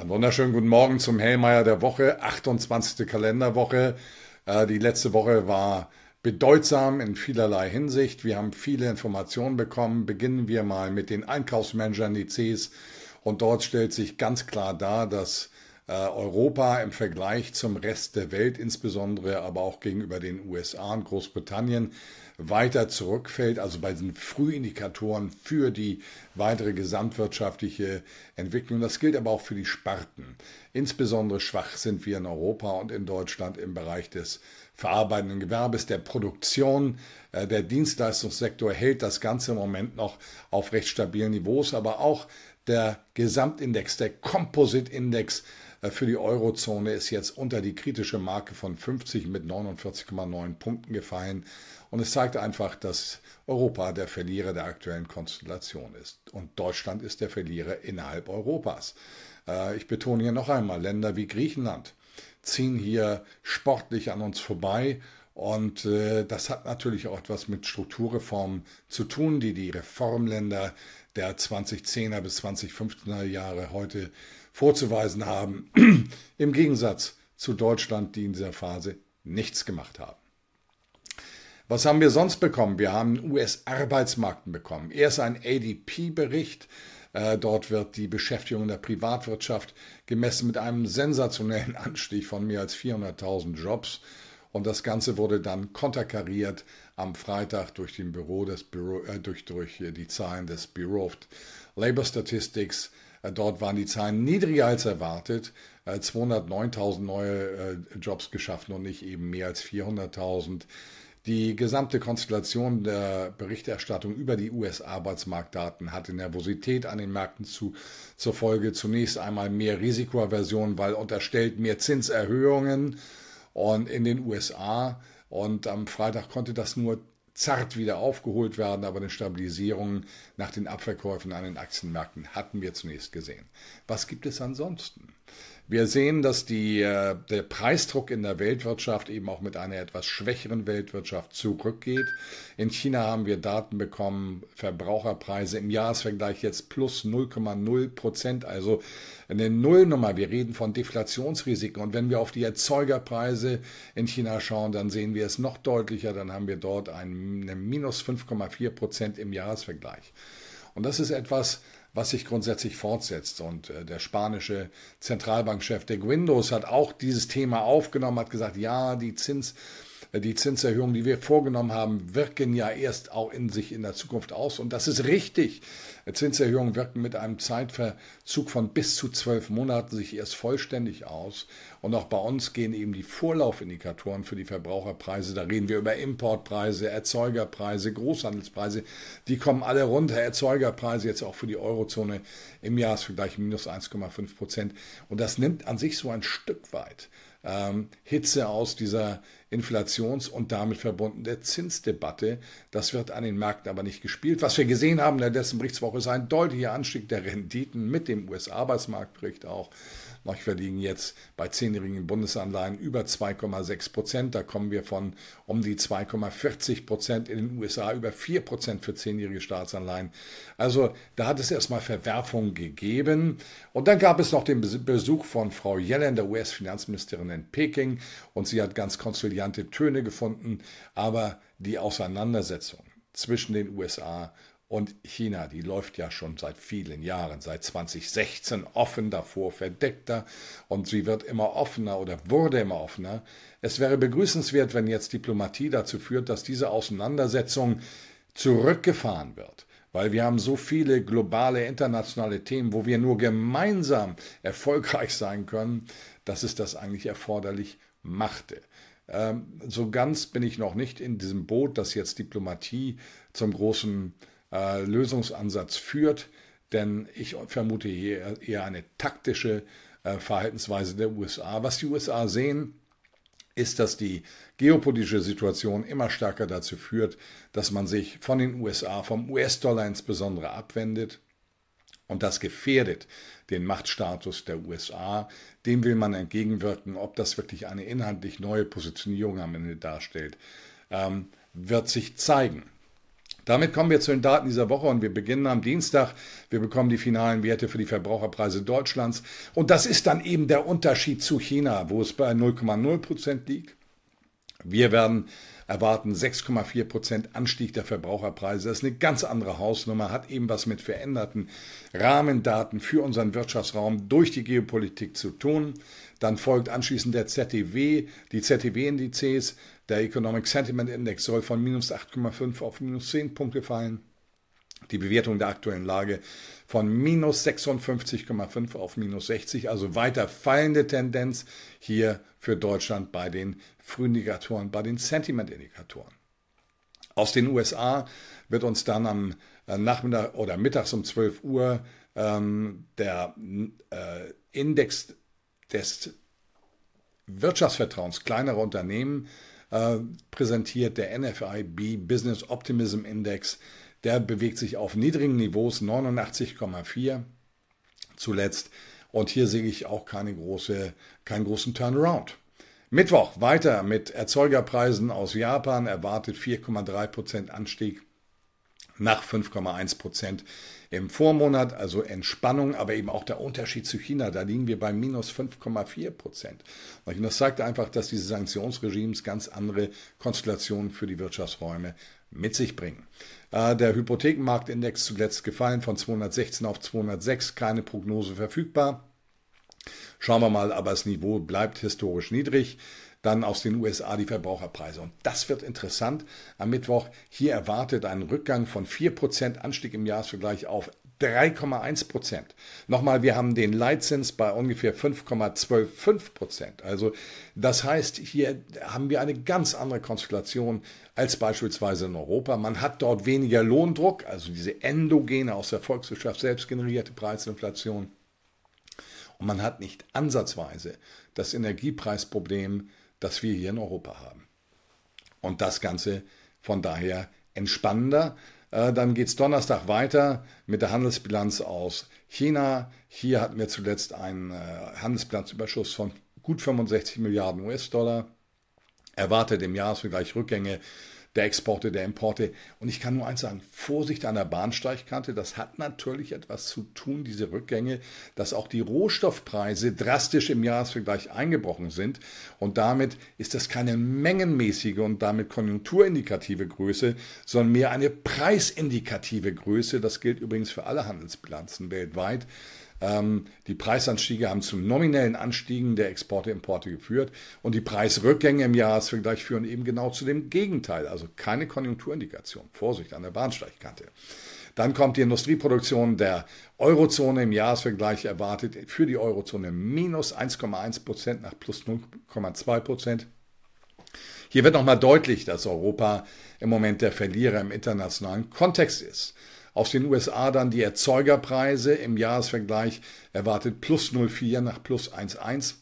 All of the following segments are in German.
Einen wunderschönen guten Morgen zum Hellmeier der Woche, 28. Kalenderwoche. Äh, die letzte Woche war bedeutsam in vielerlei Hinsicht. Wir haben viele Informationen bekommen. Beginnen wir mal mit den Einkaufsmanager-Indizes. Und dort stellt sich ganz klar dar, dass Europa im Vergleich zum Rest der Welt, insbesondere aber auch gegenüber den USA und Großbritannien, weiter zurückfällt, also bei diesen Frühindikatoren für die weitere gesamtwirtschaftliche Entwicklung. Das gilt aber auch für die Sparten. Insbesondere schwach sind wir in Europa und in Deutschland im Bereich des verarbeitenden Gewerbes, der Produktion. Äh, der Dienstleistungssektor hält das Ganze im Moment noch auf recht stabilen Niveaus, aber auch der Gesamtindex, der Composite-Index äh, für die Eurozone ist jetzt unter die kritische Marke von 50 mit 49,9 Punkten gefallen. Und es zeigt einfach, dass Europa der Verlierer der aktuellen Konstellation ist. Und Deutschland ist der Verlierer innerhalb Europas. Äh, ich betone hier noch einmal, Länder wie Griechenland ziehen hier sportlich an uns vorbei. Und äh, das hat natürlich auch etwas mit Strukturreformen zu tun, die die Reformländer der 2010er bis 2015er Jahre heute vorzuweisen haben, im Gegensatz zu Deutschland, die in dieser Phase nichts gemacht haben. Was haben wir sonst bekommen? Wir haben US-Arbeitsmarkten bekommen. Erst ein ADP-Bericht. Äh, dort wird die Beschäftigung in der Privatwirtschaft gemessen mit einem sensationellen Anstieg von mehr als 400.000 Jobs. Und das Ganze wurde dann konterkariert am Freitag durch, Büro Büro, äh, durch, durch die Zahlen des Bureau of Labor Statistics äh, dort waren die Zahlen niedriger als erwartet. 209.000 äh, neue äh, Jobs geschaffen und nicht eben mehr als 400.000. Die gesamte Konstellation der Berichterstattung über die US-Arbeitsmarktdaten hatte Nervosität an den Märkten zu, zur Folge. Zunächst einmal mehr Risikoaversion, weil unterstellt mehr Zinserhöhungen und in den USA. Und am Freitag konnte das nur zart wieder aufgeholt werden, aber eine Stabilisierung nach den Abverkäufen an den Aktienmärkten hatten wir zunächst gesehen. Was gibt es ansonsten? Wir sehen, dass die, äh, der Preisdruck in der Weltwirtschaft eben auch mit einer etwas schwächeren Weltwirtschaft zurückgeht. In China haben wir Daten bekommen, Verbraucherpreise im Jahresvergleich jetzt plus 0,0 Prozent, also eine Nullnummer. Wir reden von Deflationsrisiken. Und wenn wir auf die Erzeugerpreise in China schauen, dann sehen wir es noch deutlicher. Dann haben wir dort eine minus 5,4 Prozent im Jahresvergleich. Und das ist etwas, was sich grundsätzlich fortsetzt. Und äh, der spanische Zentralbankchef de Guindos hat auch dieses Thema aufgenommen, hat gesagt, ja, die Zins die Zinserhöhungen, die wir vorgenommen haben, wirken ja erst auch in sich in der Zukunft aus. Und das ist richtig. Zinserhöhungen wirken mit einem Zeitverzug von bis zu zwölf Monaten sich erst vollständig aus. Und auch bei uns gehen eben die Vorlaufindikatoren für die Verbraucherpreise, da reden wir über Importpreise, Erzeugerpreise, Großhandelspreise, die kommen alle runter. Erzeugerpreise jetzt auch für die Eurozone im Jahresvergleich minus 1,5 Prozent. Und das nimmt an sich so ein Stück weit ähm, Hitze aus dieser Inflations- und damit verbunden der Zinsdebatte. Das wird an den Märkten aber nicht gespielt. Was wir gesehen haben in der letzten Berichtswoche ist ein deutlicher Anstieg der Renditen mit dem US-Arbeitsmarktbericht auch. Wir liegen jetzt bei zehnjährigen Bundesanleihen über 2,6 Prozent. Da kommen wir von um die 2,40 Prozent in den USA über 4 Prozent für zehnjährige Staatsanleihen. Also da hat es erstmal Verwerfungen gegeben. Und dann gab es noch den Besuch von Frau Yellen, der US-Finanzministerin in Peking. Und sie hat ganz konziliante Töne gefunden. Aber die Auseinandersetzung zwischen den USA und China, die läuft ja schon seit vielen Jahren, seit 2016 offen, davor verdeckter und sie wird immer offener oder wurde immer offener. Es wäre begrüßenswert, wenn jetzt Diplomatie dazu führt, dass diese Auseinandersetzung zurückgefahren wird. Weil wir haben so viele globale, internationale Themen, wo wir nur gemeinsam erfolgreich sein können, dass es das eigentlich erforderlich machte. Ähm, so ganz bin ich noch nicht in diesem Boot, dass jetzt Diplomatie zum großen äh, Lösungsansatz führt, denn ich vermute hier eher eine taktische äh, Verhaltensweise der USA. Was die USA sehen, ist, dass die geopolitische Situation immer stärker dazu führt, dass man sich von den USA, vom US-Dollar insbesondere abwendet. Und das gefährdet den Machtstatus der USA. Dem will man entgegenwirken. Ob das wirklich eine inhaltlich neue Positionierung am Ende darstellt, ähm, wird sich zeigen. Damit kommen wir zu den Daten dieser Woche und wir beginnen am Dienstag. Wir bekommen die finalen Werte für die Verbraucherpreise Deutschlands. Und das ist dann eben der Unterschied zu China, wo es bei 0,0 Prozent liegt. Wir werden erwarten 6,4 Prozent Anstieg der Verbraucherpreise. Das ist eine ganz andere Hausnummer, hat eben was mit veränderten Rahmendaten für unseren Wirtschaftsraum durch die Geopolitik zu tun. Dann folgt anschließend der ZTW, die ZTW-Indizes. Der Economic Sentiment Index soll von minus 8,5 auf minus 10 Punkte fallen. Die Bewertung der aktuellen Lage von minus 56,5 auf minus 60, also weiter fallende Tendenz hier für Deutschland bei den Frühindikatoren, bei den Sentiment-Indikatoren. Aus den USA wird uns dann am äh, Nachmittag oder mittags um 12 Uhr ähm, der äh, Index des Wirtschaftsvertrauens kleinerer Unternehmen äh, präsentiert, der NFIB Business Optimism Index. Der bewegt sich auf niedrigen Niveaus 89,4 zuletzt. Und hier sehe ich auch keine große, keinen großen Turnaround. Mittwoch weiter mit Erzeugerpreisen aus Japan erwartet 4,3% Anstieg nach 5,1% im Vormonat, also Entspannung, aber eben auch der Unterschied zu China, da liegen wir bei minus 5,4 Und das zeigt einfach, dass diese Sanktionsregimes ganz andere Konstellationen für die Wirtschaftsräume mit sich bringen. Äh, der Hypothekenmarktindex zuletzt gefallen von 216 auf 206, keine Prognose verfügbar. Schauen wir mal, aber das Niveau bleibt historisch niedrig. Dann aus den USA die Verbraucherpreise. Und das wird interessant. Am Mittwoch hier erwartet ein Rückgang von 4% Anstieg im Jahresvergleich auf 3,1 Prozent. Nochmal, wir haben den Leitzins bei ungefähr 5,125 Prozent. Also das heißt, hier haben wir eine ganz andere Konstellation als beispielsweise in Europa. Man hat dort weniger Lohndruck, also diese endogene aus der Volkswirtschaft selbst generierte Preisinflation. Und man hat nicht ansatzweise das Energiepreisproblem, das wir hier in Europa haben. Und das Ganze von daher entspannender. Äh, dann geht es Donnerstag weiter mit der Handelsbilanz aus China. Hier hatten wir zuletzt einen äh, Handelsbilanzüberschuss von gut 65 Milliarden US-Dollar. Erwartet im Jahresvergleich Rückgänge der Exporte, der Importe. Und ich kann nur eins sagen, Vorsicht an der Bahnsteigkante, das hat natürlich etwas zu tun, diese Rückgänge, dass auch die Rohstoffpreise drastisch im Jahresvergleich eingebrochen sind. Und damit ist das keine mengenmäßige und damit konjunkturindikative Größe, sondern mehr eine preisindikative Größe. Das gilt übrigens für alle Handelsbilanzen weltweit. Ähm, die Preisanstiege haben zu nominellen Anstiegen der Exporte, Importe geführt und die Preisrückgänge im Jahresvergleich führen eben genau zu dem Gegenteil, also keine Konjunkturindikation. Vorsicht an der Bahnsteigkante. Dann kommt die Industrieproduktion der Eurozone im Jahresvergleich erwartet für die Eurozone minus 1,1 Prozent nach plus 0,2 Prozent. Hier wird nochmal deutlich, dass Europa im Moment der Verlierer im internationalen Kontext ist. Aus den USA dann die Erzeugerpreise im Jahresvergleich erwartet plus 0,4 nach plus 1,1.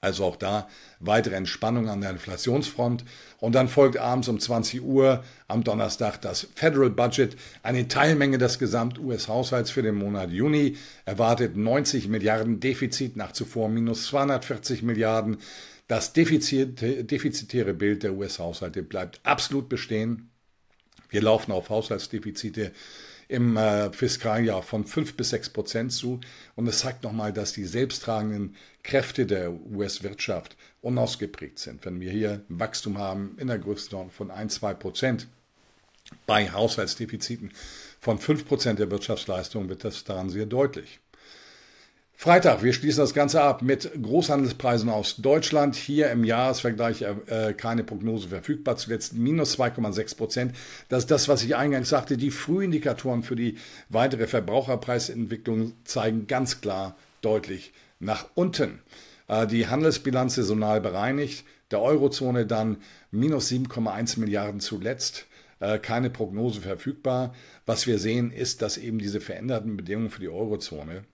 Also auch da weitere Entspannung an der Inflationsfront. Und dann folgt abends um 20 Uhr am Donnerstag das Federal Budget. Eine Teilmenge des Gesamt-US-Haushalts für den Monat Juni erwartet 90 Milliarden Defizit nach zuvor minus 240 Milliarden. Das defizitäre Bild der US-Haushalte bleibt absolut bestehen. Wir laufen auf Haushaltsdefizite im äh, Fiskaljahr von 5 bis 6 Prozent zu. Und es zeigt nochmal, dass die selbsttragenden Kräfte der US-Wirtschaft unausgeprägt sind. Wenn wir hier Wachstum haben in der Größenordnung von 1, 2 Prozent bei Haushaltsdefiziten von 5 Prozent der Wirtschaftsleistung, wird das daran sehr deutlich. Freitag, wir schließen das Ganze ab mit Großhandelspreisen aus Deutschland. Hier im Jahresvergleich äh, keine Prognose verfügbar, zuletzt minus 2,6 Prozent. Das ist das, was ich eingangs sagte. Die Frühindikatoren für die weitere Verbraucherpreisentwicklung zeigen ganz klar deutlich nach unten. Äh, die Handelsbilanz saisonal bereinigt, der Eurozone dann minus 7,1 Milliarden zuletzt äh, keine Prognose verfügbar. Was wir sehen, ist, dass eben diese veränderten Bedingungen für die Eurozone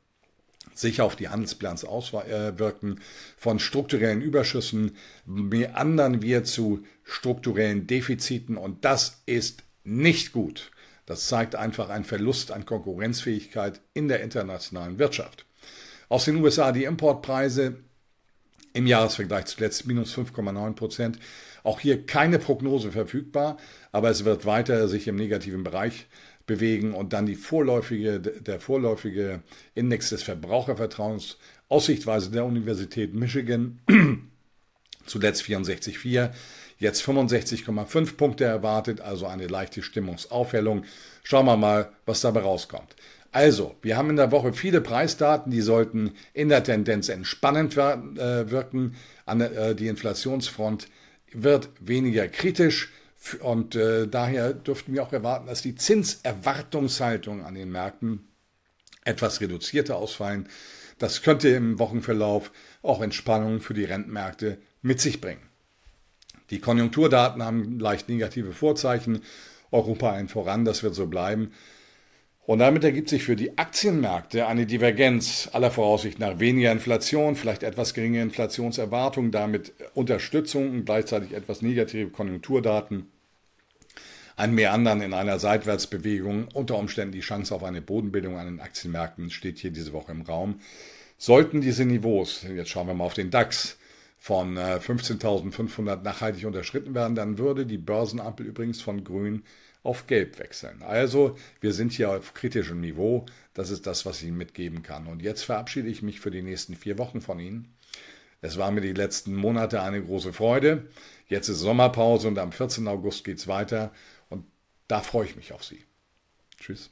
sich auf die Handelsbilanz auswirken. Von strukturellen Überschüssen meandern wir zu strukturellen Defiziten und das ist nicht gut. Das zeigt einfach einen Verlust an Konkurrenzfähigkeit in der internationalen Wirtschaft. Aus den USA die Importpreise Im Jahresvergleich zuletzt minus 5,9 Prozent. Auch hier keine Prognose verfügbar, aber es wird weiter sich im negativen Bereich bewegen und dann die vorläufige, der vorläufige Index des Verbrauchervertrauens, Aussichtweise der Universität Michigan, zuletzt 64,4, jetzt 65,5 Punkte erwartet, also eine leichte Stimmungsaufhellung. Schauen wir mal, was dabei rauskommt. Also, wir haben in der Woche viele Preisdaten, die sollten in der Tendenz entspannend äh, wirken. Äh, die Inflationsfront wird weniger kritisch und äh, daher dürften wir auch erwarten, dass die Zinserwartungshaltung an den Märkten etwas reduzierter ausfallen. Das könnte im Wochenverlauf auch Entspannung für die Rentenmärkte mit sich bringen. Die Konjunkturdaten haben leicht negative Vorzeichen. Europa ein voran, das wird so bleiben. Und damit ergibt sich für die Aktienmärkte eine Divergenz aller Voraussicht nach weniger Inflation, vielleicht etwas geringe Inflationserwartungen, damit Unterstützung und gleichzeitig etwas negative Konjunkturdaten. Ein Meandern in einer Seitwärtsbewegung, unter Umständen die Chance auf eine Bodenbildung an den Aktienmärkten steht hier diese Woche im Raum. Sollten diese Niveaus, jetzt schauen wir mal auf den DAX, von 15.500 äh, nachhaltig unterschritten werden, dann würde die Börsenampel übrigens von grün auf gelb wechseln. Also wir sind hier auf kritischem Niveau. Das ist das, was ich Ihnen mitgeben kann. Und jetzt verabschiede ich mich für die nächsten vier Wochen von Ihnen. Es war mir die letzten Monate eine große Freude. Jetzt ist Sommerpause und am 14. August geht es weiter. Und da freue ich mich auf Sie. Tschüss.